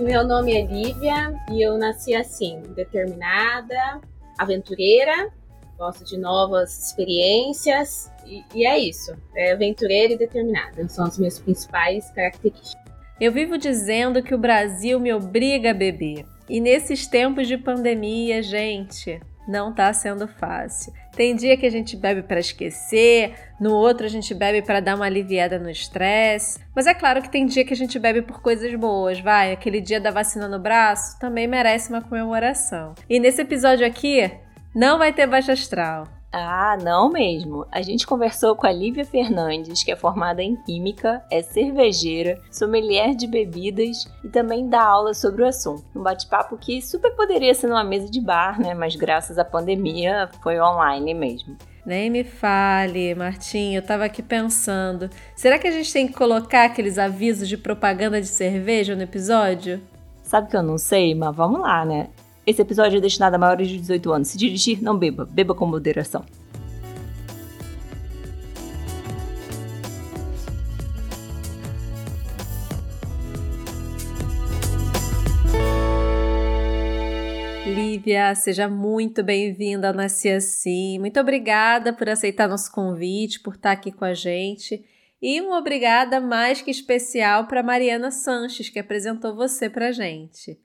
meu nome é Lívia e eu nasci assim, determinada, aventureira, gosto de novas experiências e, e é isso. É aventureira e determinada. São as minhas principais características. Eu vivo dizendo que o Brasil me obriga a beber. E nesses tempos de pandemia, gente, não tá sendo fácil. Tem dia que a gente bebe para esquecer, no outro a gente bebe para dar uma aliviada no estresse. Mas é claro que tem dia que a gente bebe por coisas boas, vai. Aquele dia da vacina no braço também merece uma comemoração. E nesse episódio aqui, não vai ter baixa astral. Ah, não mesmo. A gente conversou com a Lívia Fernandes, que é formada em Química, é cervejeira, sommelier de bebidas e também dá aula sobre o assunto. Um bate-papo que super poderia ser numa mesa de bar, né? Mas graças à pandemia foi online mesmo. Nem me fale, Martinho, eu tava aqui pensando. Será que a gente tem que colocar aqueles avisos de propaganda de cerveja no episódio? Sabe que eu não sei, mas vamos lá, né? Esse episódio é destinado a maiores de 18 anos. Se dirigir, não beba. Beba com moderação. Lívia, seja muito bem-vinda ao Nasci Assim. Muito obrigada por aceitar nosso convite, por estar aqui com a gente. E uma obrigada mais que especial para Mariana Sanches, que apresentou você para a gente.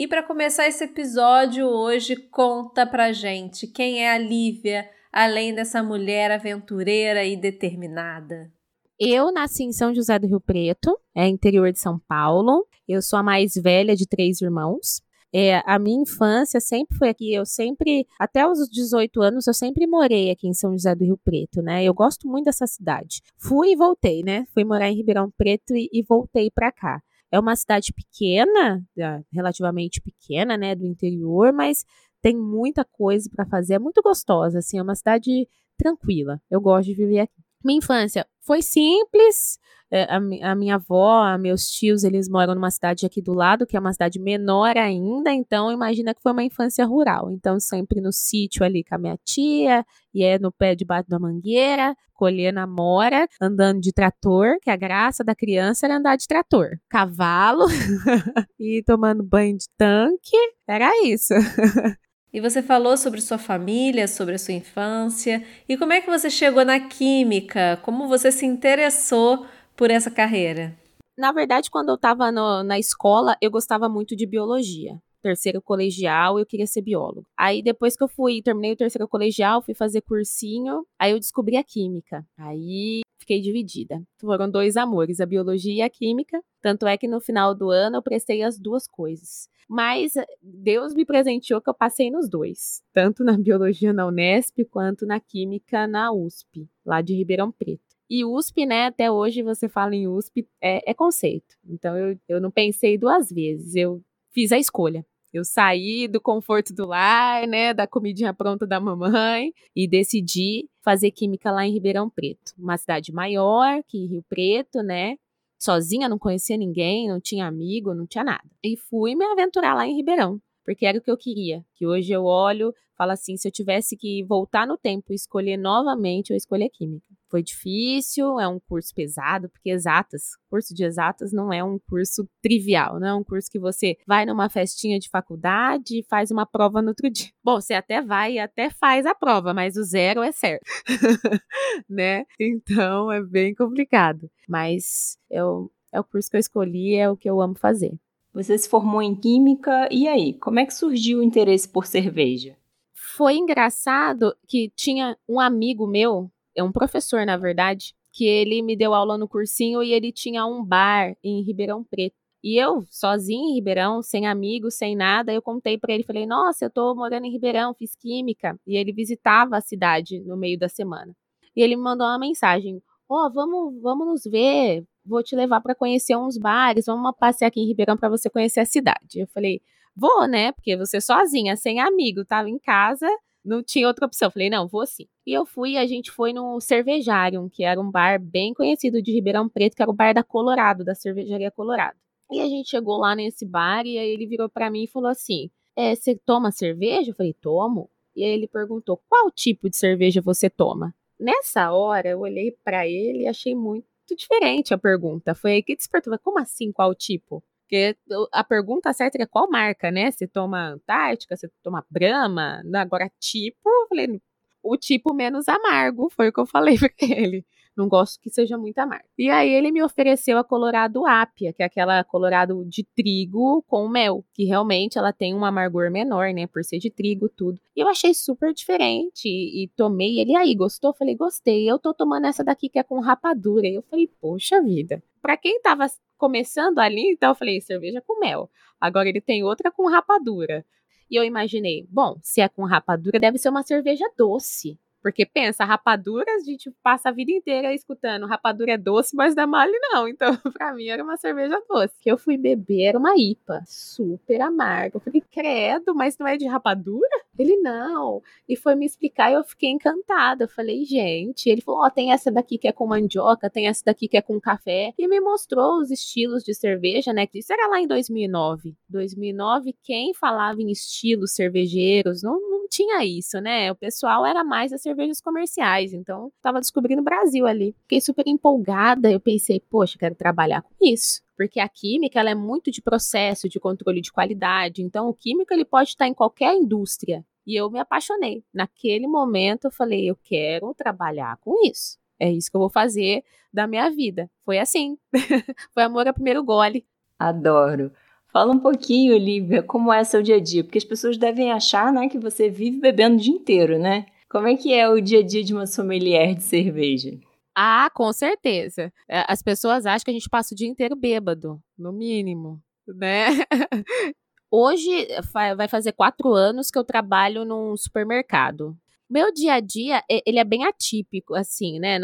E para começar esse episódio hoje, conta pra gente quem é a Lívia, além dessa mulher aventureira e determinada. Eu nasci em São José do Rio Preto, é interior de São Paulo. Eu sou a mais velha de três irmãos. É, a minha infância sempre foi aqui, eu sempre, até os 18 anos, eu sempre morei aqui em São José do Rio Preto, né? Eu gosto muito dessa cidade. Fui e voltei, né? Fui morar em Ribeirão Preto e, e voltei para cá. É uma cidade pequena, relativamente pequena, né, do interior, mas tem muita coisa para fazer, é muito gostosa, assim, é uma cidade tranquila. Eu gosto de viver aqui. Minha infância foi simples, é, a, a, minha avó, meus tios, eles moram numa cidade aqui do lado, que é uma cidade menor ainda, então imagina que foi uma infância rural. Então, sempre no sítio ali com a minha tia, e é no pé debaixo da mangueira, colhendo amora, andando de trator, que a graça da criança era andar de trator. Cavalo, e tomando banho de tanque, era isso. E você falou sobre sua família, sobre a sua infância. E como é que você chegou na química? Como você se interessou por essa carreira? Na verdade, quando eu estava na escola, eu gostava muito de biologia. Terceiro colegial, eu queria ser biólogo. Aí depois que eu fui, terminei o terceiro colegial, fui fazer cursinho, aí eu descobri a química. Aí fiquei dividida. Foram dois amores, a biologia e a química. Tanto é que no final do ano eu prestei as duas coisas. Mas Deus me presenteou que eu passei nos dois, tanto na biologia na Unesp quanto na química na USP, lá de Ribeirão Preto. E USP, né, até hoje você fala em USP, é, é conceito. Então eu, eu não pensei duas vezes, eu fiz a escolha. Eu saí do conforto do lar, né, da comidinha pronta da mamãe e decidi fazer química lá em Ribeirão Preto, uma cidade maior que Rio Preto, né? Sozinha, não conhecia ninguém, não tinha amigo, não tinha nada. E fui me aventurar lá em Ribeirão porque era o que eu queria. Que hoje eu olho, falo assim, se eu tivesse que voltar no tempo e escolher novamente, eu escolhi a química. Foi difícil, é um curso pesado, porque exatas, curso de exatas não é um curso trivial, não é um curso que você vai numa festinha de faculdade e faz uma prova no outro dia. Bom, você até vai e até faz a prova, mas o zero é certo, né? Então é bem complicado. Mas eu, é o curso que eu escolhi, é o que eu amo fazer. Você se formou em química e aí, como é que surgiu o interesse por cerveja? Foi engraçado que tinha um amigo meu, é um professor na verdade, que ele me deu aula no cursinho e ele tinha um bar em Ribeirão Preto. E eu, sozinha em Ribeirão, sem amigos, sem nada, eu contei para ele, falei: "Nossa, eu tô morando em Ribeirão, fiz química". E ele visitava a cidade no meio da semana. E ele me mandou uma mensagem: "Ó, oh, vamos, vamos nos ver, vou te levar para conhecer uns bares, vamos passear aqui em Ribeirão para você conhecer a cidade. Eu falei, vou, né? Porque você sozinha, sem amigo, tava em casa, não tinha outra opção. Eu falei, não, vou sim. E eu fui, a gente foi no Cervejarium, que era um bar bem conhecido de Ribeirão Preto, que era o bar da Colorado, da cervejaria Colorado. E a gente chegou lá nesse bar e aí ele virou para mim e falou assim: é, você toma cerveja? Eu falei, tomo. E aí ele perguntou: qual tipo de cerveja você toma? Nessa hora eu olhei para ele e achei muito muito diferente a pergunta. Foi aí que despertou. Como assim? Qual tipo? Porque a pergunta certa é qual marca, né? Você toma Antártica, você toma Brahma, agora tipo, eu falei, o tipo menos amargo, foi o que eu falei para ele. Não gosto que seja muito amargo. E aí ele me ofereceu a Colorado Apia, que é aquela Colorado de trigo com mel, que realmente ela tem um amargor menor, né, por ser de trigo tudo. E eu achei super diferente e, e tomei. Ele aí gostou? Falei, gostei. Eu tô tomando essa daqui que é com rapadura. E eu falei, poxa vida. Para quem tava começando ali, então eu falei, cerveja com mel. Agora ele tem outra com rapadura. E eu imaginei, bom, se é com rapadura, deve ser uma cerveja doce. Porque pensa, rapadura, a gente passa a vida inteira escutando rapadura é doce, mas da mole não. Então, pra mim era uma cerveja doce. Que eu fui beber era uma IPA, super amarga. Eu falei, credo, mas não é de rapadura? Ele não. E foi me explicar e eu fiquei encantada. Eu falei, gente. Ele falou: Ó, oh, tem essa daqui que é com mandioca, tem essa daqui que é com café. E me mostrou os estilos de cerveja, né? Isso era lá em 2009. 2009, quem falava em estilos cervejeiros não tinha isso, né? O pessoal era mais das cervejas comerciais. Então, tava descobrindo o Brasil ali. Fiquei super empolgada. Eu pensei, poxa, quero trabalhar com isso porque a química ela é muito de processo, de controle de qualidade. Então, o químico ele pode estar em qualquer indústria. E eu me apaixonei. Naquele momento, eu falei: eu quero trabalhar com isso. É isso que eu vou fazer da minha vida. Foi assim. Foi amor a primeiro gole. Adoro. Fala um pouquinho, Olivia, como é seu dia a dia, porque as pessoas devem achar, né, que você vive bebendo o dia inteiro, né? Como é que é o dia a dia de uma sommelier de cerveja? Ah, com certeza. É, as pessoas acham que a gente passa o dia inteiro bêbado, no mínimo, né? Hoje vai fazer quatro anos que eu trabalho num supermercado. Meu dia a dia, ele é bem atípico, assim, né?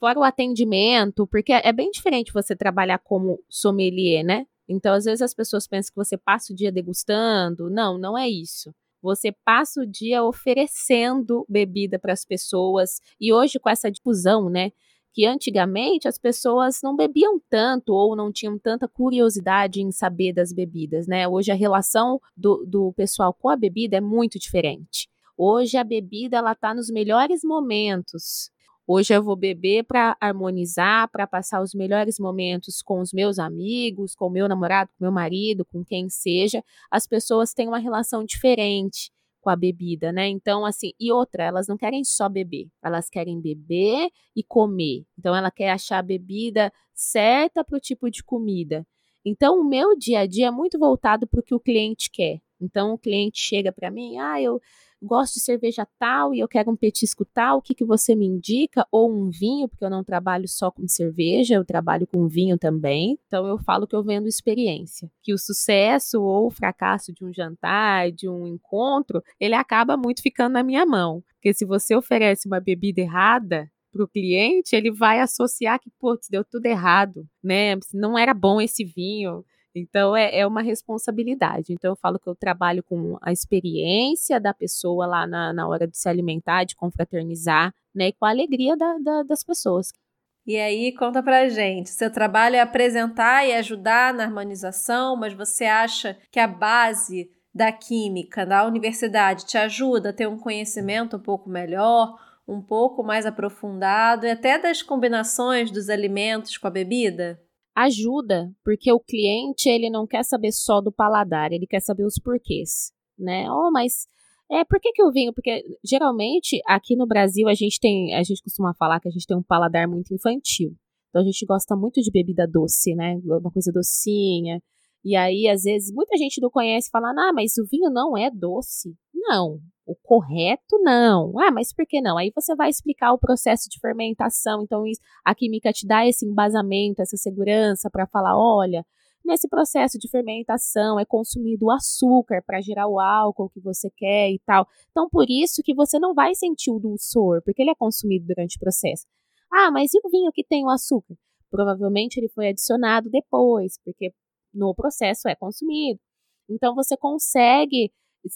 Fora o atendimento, porque é bem diferente você trabalhar como sommelier, né? Então, às vezes as pessoas pensam que você passa o dia degustando. Não, não é isso. Você passa o dia oferecendo bebida para as pessoas. E hoje, com essa difusão, né? que antigamente as pessoas não bebiam tanto ou não tinham tanta curiosidade em saber das bebidas, né? Hoje a relação do, do pessoal com a bebida é muito diferente. Hoje a bebida ela tá nos melhores momentos. Hoje eu vou beber para harmonizar, para passar os melhores momentos com os meus amigos, com o meu namorado, com meu marido, com quem seja. As pessoas têm uma relação diferente com a bebida, né? Então, assim, e outra, elas não querem só beber, elas querem beber e comer. Então, ela quer achar a bebida certa para o tipo de comida. Então, o meu dia a dia é muito voltado para o que o cliente quer. Então, o cliente chega para mim, ah, eu gosto de cerveja tal e eu quero um petisco tal, o que, que você me indica? Ou um vinho, porque eu não trabalho só com cerveja, eu trabalho com vinho também. Então eu falo que eu vendo experiência. Que o sucesso ou o fracasso de um jantar, de um encontro, ele acaba muito ficando na minha mão. Porque se você oferece uma bebida errada, para o cliente, ele vai associar que, putz, deu tudo errado, né? Não era bom esse vinho. Então é, é uma responsabilidade. Então eu falo que eu trabalho com a experiência da pessoa lá na, na hora de se alimentar, de confraternizar, né? E com a alegria da, da, das pessoas. E aí, conta pra gente. Seu trabalho é apresentar e ajudar na harmonização, mas você acha que a base da química da universidade te ajuda a ter um conhecimento um pouco melhor, um pouco mais aprofundado e até das combinações dos alimentos com a bebida? Ajuda, porque o cliente ele não quer saber só do paladar, ele quer saber os porquês, né? Oh, mas é, por que, que eu vinho? Porque geralmente aqui no Brasil a gente tem, a gente costuma falar que a gente tem um paladar muito infantil. Então a gente gosta muito de bebida doce, né? Uma coisa docinha. E aí, às vezes, muita gente não conhece e fala, ah, mas o vinho não é doce. Não, o correto não. Ah, mas por que não? Aí você vai explicar o processo de fermentação. Então, a química te dá esse embasamento, essa segurança para falar: olha, nesse processo de fermentação é consumido o açúcar para gerar o álcool que você quer e tal. Então, por isso que você não vai sentir o dulçor, porque ele é consumido durante o processo. Ah, mas e o vinho que tem o açúcar? Provavelmente ele foi adicionado depois, porque no processo é consumido. Então, você consegue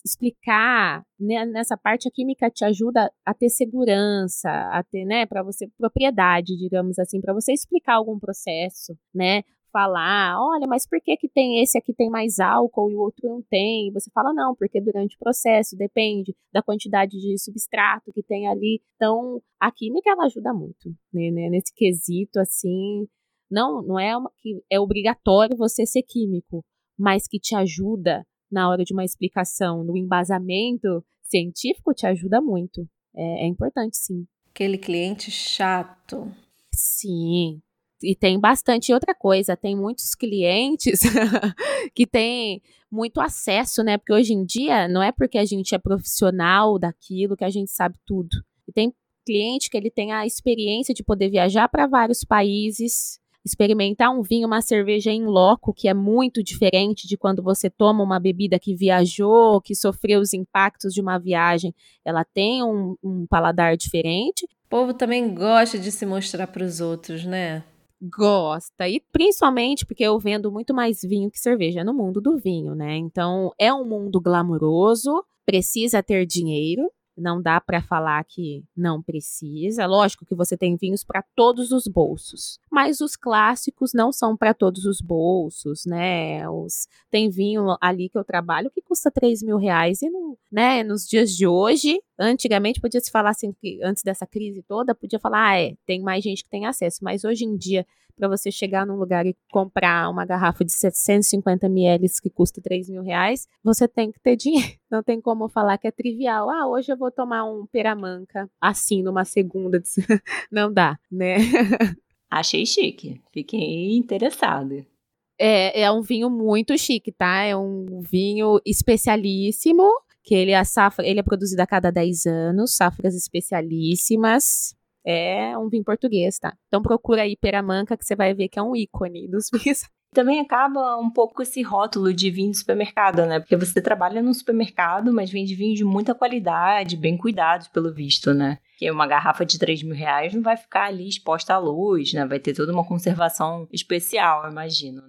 explicar né, nessa parte a química te ajuda a ter segurança, a ter, né, para você propriedade, digamos assim, para você explicar algum processo, né? Falar, olha, mas por que que tem esse aqui tem mais álcool e o outro não tem? Você fala não, porque durante o processo depende da quantidade de substrato que tem ali. Então, a química ela ajuda muito, né, né nesse quesito assim, não, não é uma, que é obrigatório você ser químico, mas que te ajuda na hora de uma explicação, no embasamento científico, te ajuda muito. É, é importante, sim. Aquele cliente chato. Sim, e tem bastante outra coisa, tem muitos clientes que têm muito acesso, né? Porque hoje em dia não é porque a gente é profissional daquilo que a gente sabe tudo. E tem cliente que ele tem a experiência de poder viajar para vários países, experimentar um vinho, uma cerveja em loco, que é muito diferente de quando você toma uma bebida que viajou, que sofreu os impactos de uma viagem. Ela tem um, um paladar diferente. O povo também gosta de se mostrar para os outros, né? gosta. E principalmente porque eu vendo muito mais vinho que cerveja no mundo do vinho, né? Então é um mundo glamouroso, precisa ter dinheiro, não dá para falar que não precisa. Lógico que você tem vinhos para todos os bolsos, mas os clássicos não são para todos os bolsos, né? Os, tem vinho ali que eu trabalho que custa 3 mil reais e não, né? Nos dias de hoje, antigamente podia se falar assim que antes dessa crise toda podia falar, ah, é, tem mais gente que tem acesso, mas hoje em dia para você chegar num lugar e comprar uma garrafa de 750 ml que custa 3 mil reais, você tem que ter dinheiro. Não tem como falar que é trivial. Ah, hoje eu vou tomar um peramanca assim numa segunda. Não dá, né? Achei chique. Fiquei interessada. É, é um vinho muito chique, tá? É um vinho especialíssimo, que ele, a safra, ele é produzido a cada 10 anos, safras especialíssimas é um vinho português, tá? Então procura aí Peramanca que você vai ver que é um ícone dos vinhos. Também acaba um pouco esse rótulo de vinho de supermercado, né? Porque você trabalha num supermercado, mas vende vinho de muita qualidade, bem cuidados pelo visto, né? Que uma garrafa de 3 mil reais não vai ficar ali exposta à luz, né? Vai ter toda uma conservação especial, eu imagino.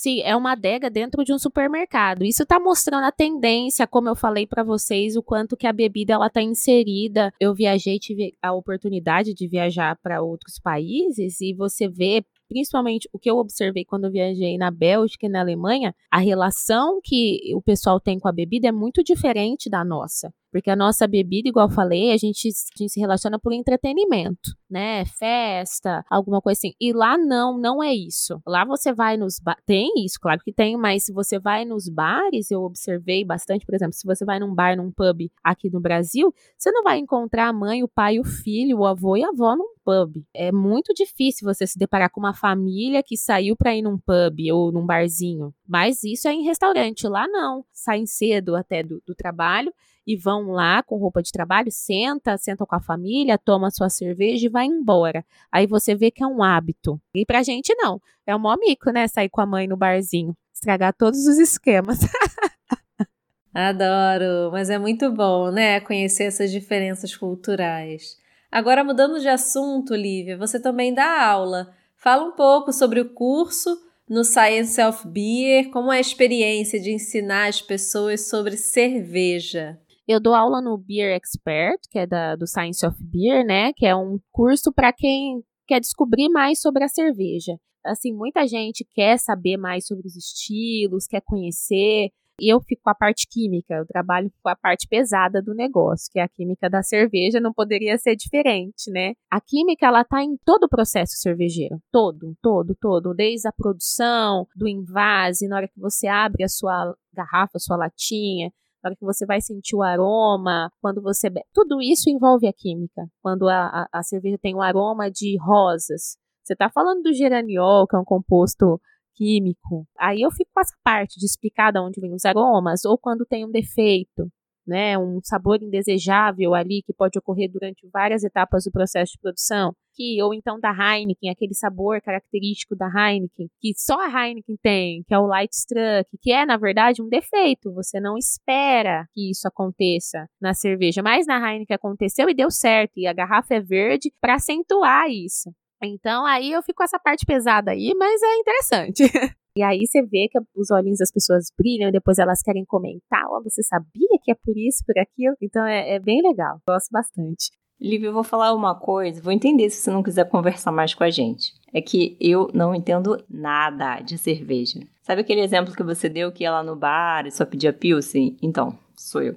Sim, é uma adega dentro de um supermercado. Isso está mostrando a tendência, como eu falei para vocês, o quanto que a bebida ela tá inserida. Eu viajei, tive a oportunidade de viajar para outros países e você vê principalmente o que eu observei quando eu viajei na Bélgica e na Alemanha, a relação que o pessoal tem com a bebida é muito diferente da nossa. Porque a nossa bebida, igual falei, a gente, a gente se relaciona por entretenimento, né? Festa, alguma coisa assim. E lá não, não é isso. Lá você vai nos bares. Tem isso, claro que tem, mas se você vai nos bares, eu observei bastante, por exemplo, se você vai num bar, num pub aqui no Brasil, você não vai encontrar a mãe, o pai, o filho, o avô e a avó num pub. É muito difícil você se deparar com uma família que saiu para ir num pub ou num barzinho. Mas isso é em restaurante. Lá não. Saem cedo até do, do trabalho e vão lá com roupa de trabalho, senta, senta com a família, toma sua cerveja e vai embora. Aí você vê que é um hábito. E pra gente não. É um mó mico, né? Sair com a mãe no barzinho. Estragar todos os esquemas. Adoro, mas é muito bom, né? Conhecer essas diferenças culturais. Agora, mudando de assunto, Lívia, você também dá aula. Fala um pouco sobre o curso no Science of Beer, como é a experiência de ensinar as pessoas sobre cerveja. Eu dou aula no Beer Expert, que é da, do Science of Beer, né? Que é um curso para quem quer descobrir mais sobre a cerveja. Assim, muita gente quer saber mais sobre os estilos, quer conhecer, eu fico com a parte química, eu trabalho com a parte pesada do negócio, que é a química da cerveja, não poderia ser diferente, né? A química, ela tá em todo o processo cervejeiro, todo, todo, todo, desde a produção, do invase, na hora que você abre a sua garrafa, a sua latinha, na hora que você vai sentir o aroma, quando você bebe. Tudo isso envolve a química. Quando a, a, a cerveja tem o aroma de rosas. Você está falando do geraniol, que é um composto químico. Aí eu fico com essa parte de explicar de onde vem os aromas, ou quando tem um defeito, né, um sabor indesejável ali que pode ocorrer durante várias etapas do processo de produção, que ou então da Heineken, aquele sabor característico da Heineken, que só a Heineken tem, que é o light struck, que é na verdade um defeito, você não espera que isso aconteça na cerveja, mas na Heineken aconteceu e deu certo, e a garrafa é verde para acentuar isso. Então aí eu fico com essa parte pesada aí, mas é interessante. E aí você vê que os olhinhos das pessoas brilham e depois elas querem comentar, oh, você sabia que é por isso, por aquilo? Então é, é bem legal, gosto bastante. Lívia, eu vou falar uma coisa, vou entender se você não quiser conversar mais com a gente. É que eu não entendo nada de cerveja. Sabe aquele exemplo que você deu que ia lá no bar e só pedia pilsen? Então, sou eu.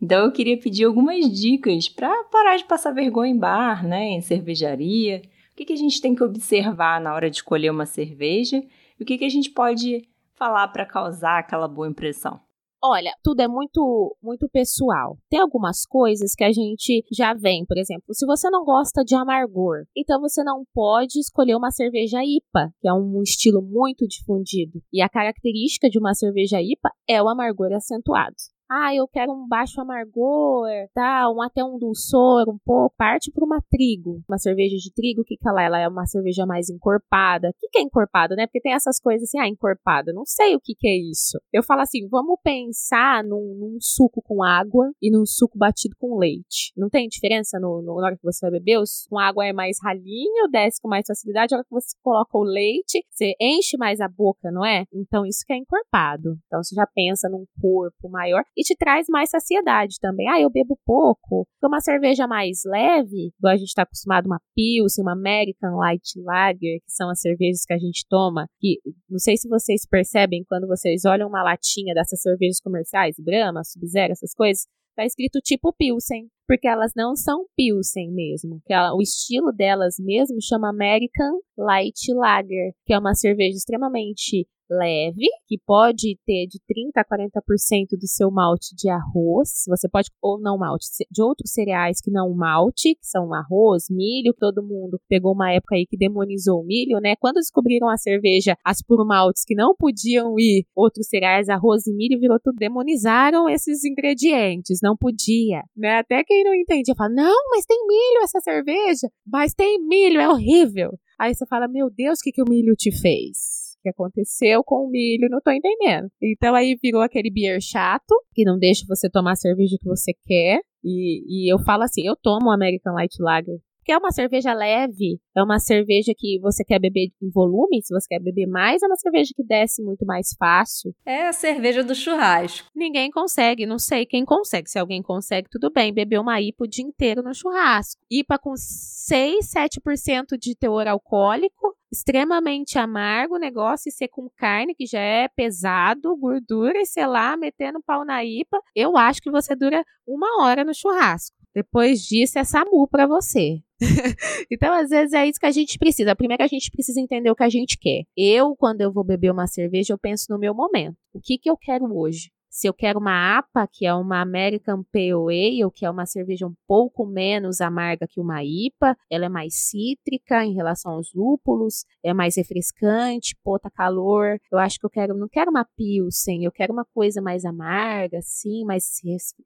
Então eu queria pedir algumas dicas para parar de passar vergonha em bar, né, em cervejaria o que, que a gente tem que observar na hora de escolher uma cerveja e o que, que a gente pode falar para causar aquela boa impressão? Olha, tudo é muito muito pessoal. Tem algumas coisas que a gente já vem, por exemplo, se você não gosta de amargor, então você não pode escolher uma cerveja IPA, que é um estilo muito difundido. E a característica de uma cerveja IPA é o amargor acentuado ah, eu quero um baixo amargor, tá, um, até um dulçor um pouco, parte para uma trigo, uma cerveja de trigo, o que que ela é? Ela é uma cerveja mais encorpada. O que que é encorpada, né? Porque tem essas coisas assim, ah, encorpada, não sei o que que é isso. Eu falo assim, vamos pensar num, num suco com água e num suco batido com leite. Não tem diferença no, no, na hora que você vai beber? Com água é mais ralinho, desce com mais facilidade, na hora que você coloca o leite, você enche mais a boca, não é? Então isso que é encorpado. Então você já pensa num corpo maior e te traz mais saciedade também. Ah, eu bebo pouco. Uma cerveja mais leve, igual a gente está acostumado, uma Pilsen, uma American Light Lager, que são as cervejas que a gente toma, que não sei se vocês percebem quando vocês olham uma latinha dessas cervejas comerciais, Brahma, Sub-Zero, essas coisas, tá escrito tipo Pilsen, porque elas não são Pilsen mesmo. Que ela, o estilo delas mesmo chama American Light Lager, que é uma cerveja extremamente leve, que pode ter de 30 a 40% do seu malte de arroz. Você pode, ou não malte, de outros cereais que não malte, que são arroz, milho. Todo mundo pegou uma época aí que demonizou o milho, né? Quando descobriram a cerveja, as puro maltes que não podiam ir outros cereais, arroz e milho, virou tudo. Demonizaram esses ingredientes, não podia, né? Até quem não entendia fala: não, mas tem milho essa cerveja, mas tem milho, é horrível. Aí você fala: meu Deus, o que, que o milho te fez? Que aconteceu com o milho, não tô entendendo. Então aí virou aquele beer chato, que não deixa você tomar a cerveja que você quer. E, e eu falo assim, eu tomo American Light Lager porque é uma cerveja leve, é uma cerveja que você quer beber em volume, se você quer beber mais, é uma cerveja que desce muito mais fácil. É a cerveja do churrasco. Ninguém consegue, não sei quem consegue. Se alguém consegue, tudo bem, beber uma IPA o dia inteiro no churrasco. IPA com 6, 7% de teor alcoólico, extremamente amargo o negócio e ser com carne, que já é pesado, gordura, e sei lá, metendo pau na IPA, eu acho que você dura uma hora no churrasco. Depois disso é SAMU para você. então, às vezes, é isso que a gente precisa. Primeiro, a gente precisa entender o que a gente quer. Eu, quando eu vou beber uma cerveja, eu penso no meu momento. O que, que eu quero hoje? Se eu quero uma APA, que é uma American Pale Ale, que é uma cerveja um pouco menos amarga que uma IPA, ela é mais cítrica em relação aos lúpulos, é mais refrescante, pota tá calor. Eu acho que eu quero, não quero uma Pilsen, eu quero uma coisa mais amarga, assim, mais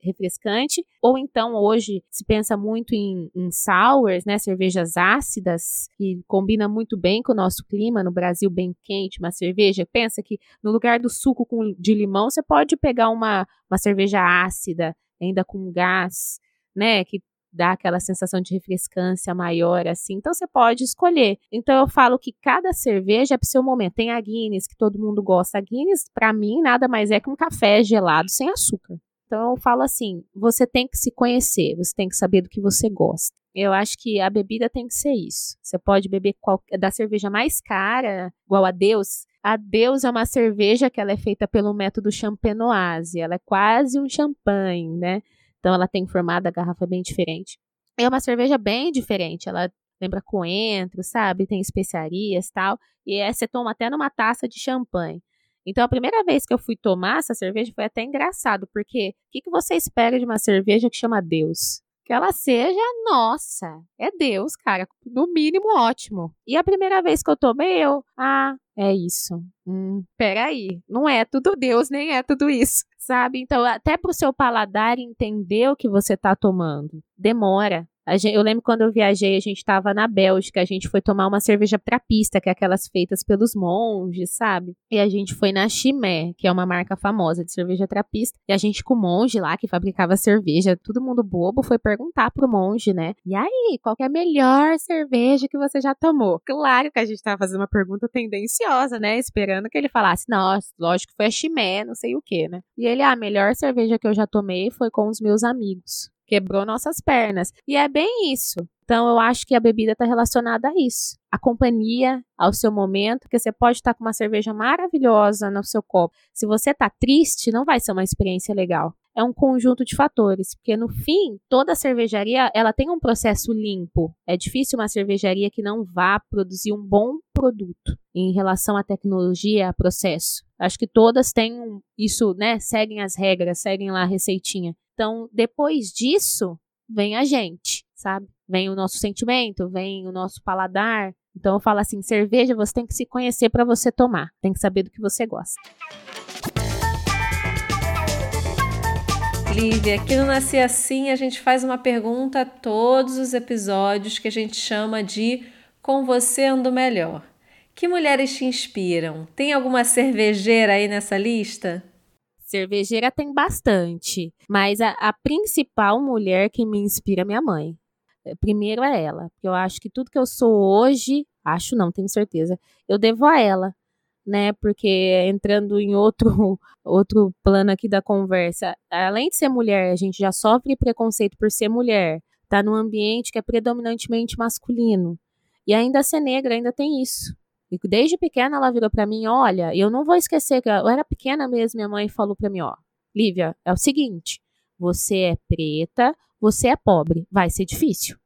refrescante. Ou então, hoje, se pensa muito em, em sours, né, cervejas ácidas, que combina muito bem com o nosso clima, no Brasil bem quente, uma cerveja. Pensa que no lugar do suco com, de limão, você pode pegar pegar uma, uma cerveja ácida, ainda com gás, né, que dá aquela sensação de refrescância maior, assim. Então você pode escolher. Então eu falo que cada cerveja é pro seu momento. Tem a Guinness, que todo mundo gosta. A Guinness, para mim, nada mais é que um café gelado sem açúcar. Então eu falo assim: você tem que se conhecer, você tem que saber do que você gosta. Eu acho que a bebida tem que ser isso. Você pode beber qualquer, da cerveja mais cara, igual a Deus, a Deus é uma cerveja que ela é feita pelo método champenoise. Ela é quase um champanhe, né? Então ela tem formada a garrafa bem diferente. É uma cerveja bem diferente. Ela lembra coentro, sabe? Tem especiarias tal. E é, você toma até numa taça de champanhe. Então, a primeira vez que eu fui tomar essa cerveja foi até engraçado, porque o que, que você espera de uma cerveja que chama Deus? que ela seja nossa. É Deus, cara. No mínimo, ótimo. E a primeira vez que eu tomei, eu. Ah, é isso. Hum, peraí. Não é tudo Deus, nem é tudo isso. Sabe? Então, até pro seu paladar entender o que você tá tomando, demora. Gente, eu lembro quando eu viajei, a gente estava na Bélgica, a gente foi tomar uma cerveja trapista, que é aquelas feitas pelos monges, sabe? E a gente foi na Chimé, que é uma marca famosa de cerveja trapista, e a gente com o monge lá que fabricava cerveja, todo mundo bobo, foi perguntar pro monge, né? E aí, qual é a melhor cerveja que você já tomou? Claro que a gente tava fazendo uma pergunta tendenciosa, né? Esperando que ele falasse, nossa, lógico que foi a Chimé, não sei o que, né? E ele, ah, a melhor cerveja que eu já tomei foi com os meus amigos quebrou nossas pernas. E é bem isso. Então, eu acho que a bebida está relacionada a isso. A companhia, ao seu momento, que você pode estar tá com uma cerveja maravilhosa no seu copo. Se você está triste, não vai ser uma experiência legal. É um conjunto de fatores, porque no fim, toda cervejaria, ela tem um processo limpo. É difícil uma cervejaria que não vá produzir um bom produto em relação à tecnologia, a processo. Acho que todas têm isso, né? Seguem as regras, seguem lá a receitinha. Então, depois disso, vem a gente, sabe? Vem o nosso sentimento, vem o nosso paladar. Então eu falo assim, cerveja você tem que se conhecer para você tomar, tem que saber do que você gosta. Lívia, aqui no Nasci Assim a gente faz uma pergunta a todos os episódios que a gente chama de Com Você Ando Melhor. Que mulheres te inspiram? Tem alguma cervejeira aí nessa lista? Cervejeira tem bastante, mas a, a principal mulher que me inspira é minha mãe. É, primeiro é ela, porque eu acho que tudo que eu sou hoje, acho não, tenho certeza, eu devo a ela né? Porque entrando em outro outro plano aqui da conversa, além de ser mulher, a gente já sofre preconceito por ser mulher, tá num ambiente que é predominantemente masculino. E ainda ser negra ainda tem isso. E desde pequena ela virou para mim, olha, eu não vou esquecer que eu era pequena mesmo, minha mãe falou para mim, ó, Lívia, é o seguinte, você é preta, você é pobre, vai ser difícil.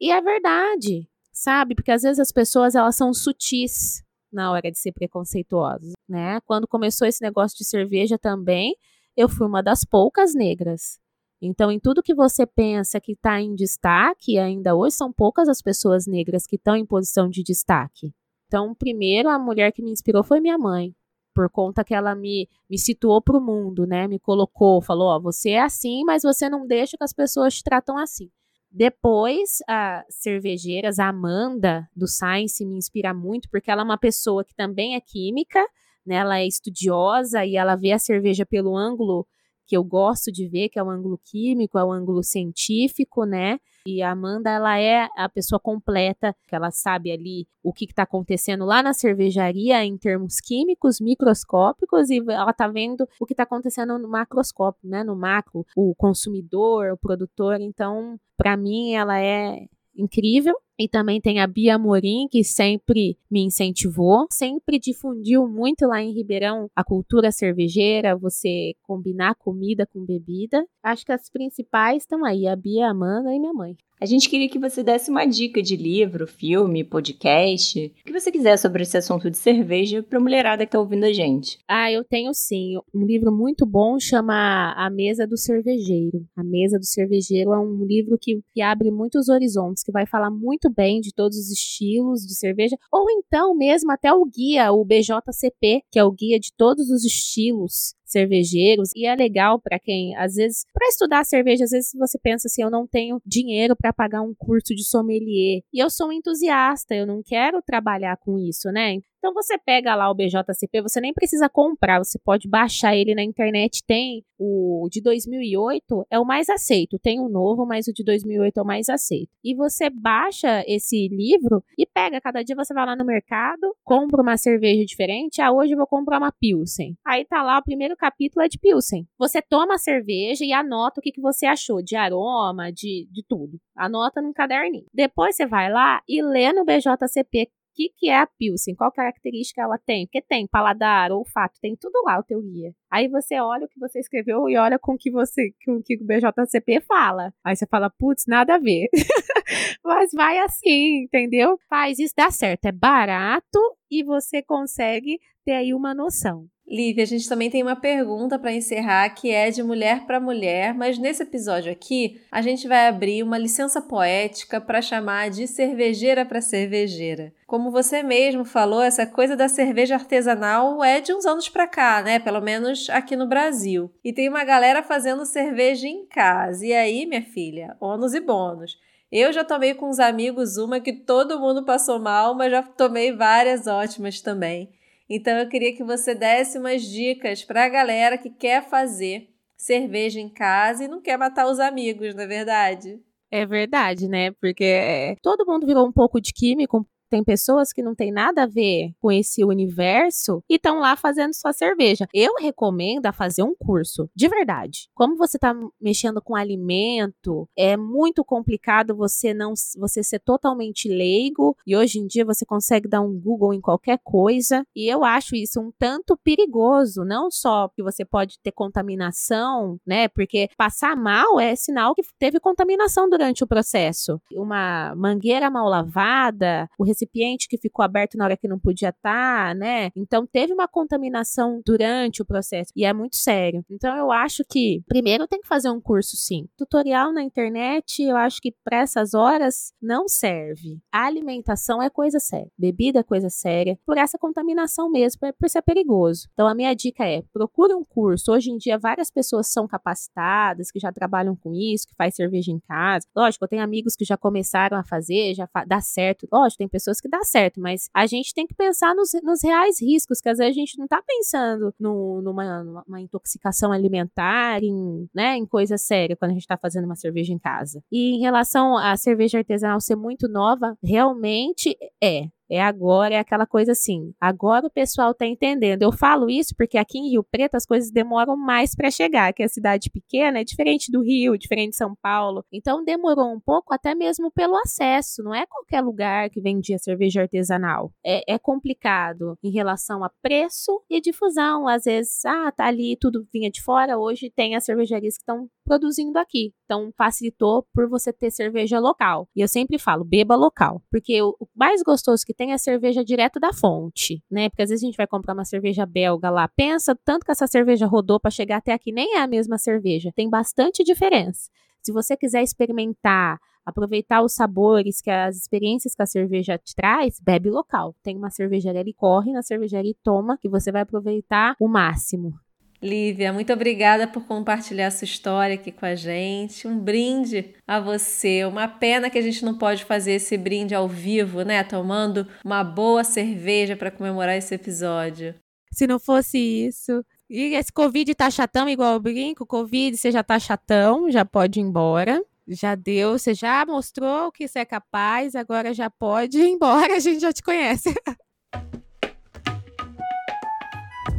E é verdade, sabe? Porque às vezes as pessoas elas são sutis na hora de ser preconceituosos, né? Quando começou esse negócio de cerveja também, eu fui uma das poucas negras. Então, em tudo que você pensa que está em destaque, ainda hoje são poucas as pessoas negras que estão em posição de destaque. Então, primeiro, a mulher que me inspirou foi minha mãe, por conta que ela me, me situou para o mundo, né? Me colocou, falou: Ó, você é assim, mas você não deixa que as pessoas te tratam assim. Depois, a cervejeiras, a Amanda do Science me inspira muito, porque ela é uma pessoa que também é química, né? Ela é estudiosa e ela vê a cerveja pelo ângulo que eu gosto de ver, que é o ângulo químico, é o ângulo científico, né? E a Amanda, ela é a pessoa completa, que ela sabe ali o que está acontecendo lá na cervejaria em termos químicos, microscópicos, e ela está vendo o que está acontecendo no macroscópio, né? No macro, o consumidor, o produtor. Então, para mim, ela é incrível. E também tem a Bia Morim, que sempre me incentivou, sempre difundiu muito lá em Ribeirão a cultura cervejeira, você combinar comida com bebida. Acho que as principais estão aí, a Bia, a Amanda e minha mãe. A gente queria que você desse uma dica de livro, filme, podcast, o que você quiser sobre esse assunto de cerveja para a mulherada que está ouvindo a gente. Ah, eu tenho sim. Um livro muito bom chama A Mesa do Cervejeiro. A Mesa do Cervejeiro é um livro que, que abre muitos horizontes, que vai falar muito bem de todos os estilos de cerveja, ou então mesmo até o guia, o BJCP, que é o guia de todos os estilos cervejeiros e é legal para quem às vezes para estudar cerveja às vezes você pensa assim eu não tenho dinheiro para pagar um curso de sommelier. E eu sou um entusiasta eu não quero trabalhar com isso né então você pega lá o BJCP, você nem precisa comprar, você pode baixar ele na internet. Tem o de 2008 é o mais aceito, tem o novo, mas o de 2008 é o mais aceito. E você baixa esse livro e pega, cada dia você vai lá no mercado, compra uma cerveja diferente. Ah, hoje eu vou comprar uma Pilsen. Aí tá lá o primeiro capítulo é de Pilsen. Você toma a cerveja e anota o que, que você achou de aroma, de, de tudo. Anota num caderninho. Depois você vai lá e lê no BJCP que, que é a Pilsen? Qual característica ela tem? Porque tem paladar, olfato, tem tudo lá o teu guia. Aí você olha o que você escreveu e olha com o que você, com o que o BJCP fala. Aí você fala, putz, nada a ver. Mas vai assim, entendeu? Faz isso, dá certo. É barato e você consegue ter aí uma noção. Lívia, a gente também tem uma pergunta para encerrar que é de mulher para mulher, mas nesse episódio aqui a gente vai abrir uma licença poética para chamar de cervejeira para cervejeira. Como você mesmo falou, essa coisa da cerveja artesanal é de uns anos para cá, né? Pelo menos aqui no Brasil. E tem uma galera fazendo cerveja em casa. E aí, minha filha, ônus e bônus. Eu já tomei com uns amigos uma que todo mundo passou mal, mas já tomei várias ótimas também. Então eu queria que você desse umas dicas para a galera que quer fazer cerveja em casa e não quer matar os amigos, não é verdade? É verdade, né? Porque é, todo mundo virou um pouco de químico, tem pessoas que não tem nada a ver com esse universo e estão lá fazendo sua cerveja. Eu recomendo a fazer um curso, de verdade. Como você está mexendo com alimento, é muito complicado você não você ser totalmente leigo e hoje em dia você consegue dar um Google em qualquer coisa e eu acho isso um tanto perigoso, não só que você pode ter contaminação, né? Porque passar mal é sinal que teve contaminação durante o processo. Uma mangueira mal lavada, o recipiente que ficou aberto na hora que não podia estar, tá, né? Então teve uma contaminação durante o processo e é muito sério. Então eu acho que primeiro tem que fazer um curso sim. Tutorial na internet, eu acho que para essas horas não serve. A alimentação é coisa séria, bebida é coisa séria, por essa contaminação mesmo, por ser perigoso. Então a minha dica é: procure um curso. Hoje em dia várias pessoas são capacitadas, que já trabalham com isso, que faz cerveja em casa. Lógico, eu tenho amigos que já começaram a fazer, já fa dá certo. Lógico, tem pessoas que dá certo, mas a gente tem que pensar nos, nos reais riscos, que às vezes a gente não tá pensando no, numa, numa intoxicação alimentar, em, né, em coisa séria, quando a gente tá fazendo uma cerveja em casa. E em relação à cerveja artesanal ser muito nova, realmente é é agora, é aquela coisa assim. Agora o pessoal tá entendendo. Eu falo isso porque aqui em Rio Preto as coisas demoram mais para chegar, que é cidade pequena é diferente do Rio, diferente de São Paulo. Então demorou um pouco até mesmo pelo acesso. Não é qualquer lugar que vendia cerveja artesanal. É, é complicado em relação a preço e difusão. Às vezes, ah, tá ali, tudo vinha de fora. Hoje tem as cervejarias que estão produzindo aqui. Então facilitou por você ter cerveja local. E eu sempre falo, beba local. Porque o mais gostoso que tem a cerveja direto da fonte, né? Porque às vezes a gente vai comprar uma cerveja belga lá, pensa tanto que essa cerveja rodou para chegar até aqui, nem é a mesma cerveja. Tem bastante diferença. Se você quiser experimentar, aproveitar os sabores que as experiências que a cerveja te traz, bebe local. Tem uma cervejaria ali, corre na cervejaria e toma, que você vai aproveitar o máximo. Lívia, muito obrigada por compartilhar sua história aqui com a gente. Um brinde a você. Uma pena que a gente não pode fazer esse brinde ao vivo, né? Tomando uma boa cerveja para comemorar esse episódio. Se não fosse isso. E esse Covid tá chatão, igual eu brinco. Covid, você já tá chatão, já pode ir embora. Já deu, você já mostrou que você é capaz, agora já pode ir embora, a gente já te conhece.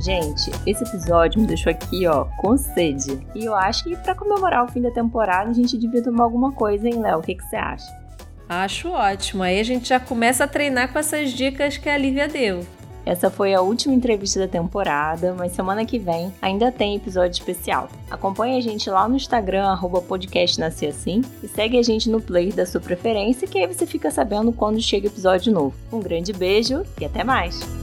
Gente, esse episódio me deixou aqui, ó, com sede. E eu acho que para comemorar o fim da temporada a gente devia tomar alguma coisa, hein, Léo? O que, você acha? Acho ótimo. Aí a gente já começa a treinar com essas dicas que a Lívia deu. Essa foi a última entrevista da temporada, mas semana que vem ainda tem episódio especial. Acompanhe a gente lá no Instagram, arroba Assim, e segue a gente no play da sua preferência, que aí você fica sabendo quando chega episódio novo. Um grande beijo e até mais!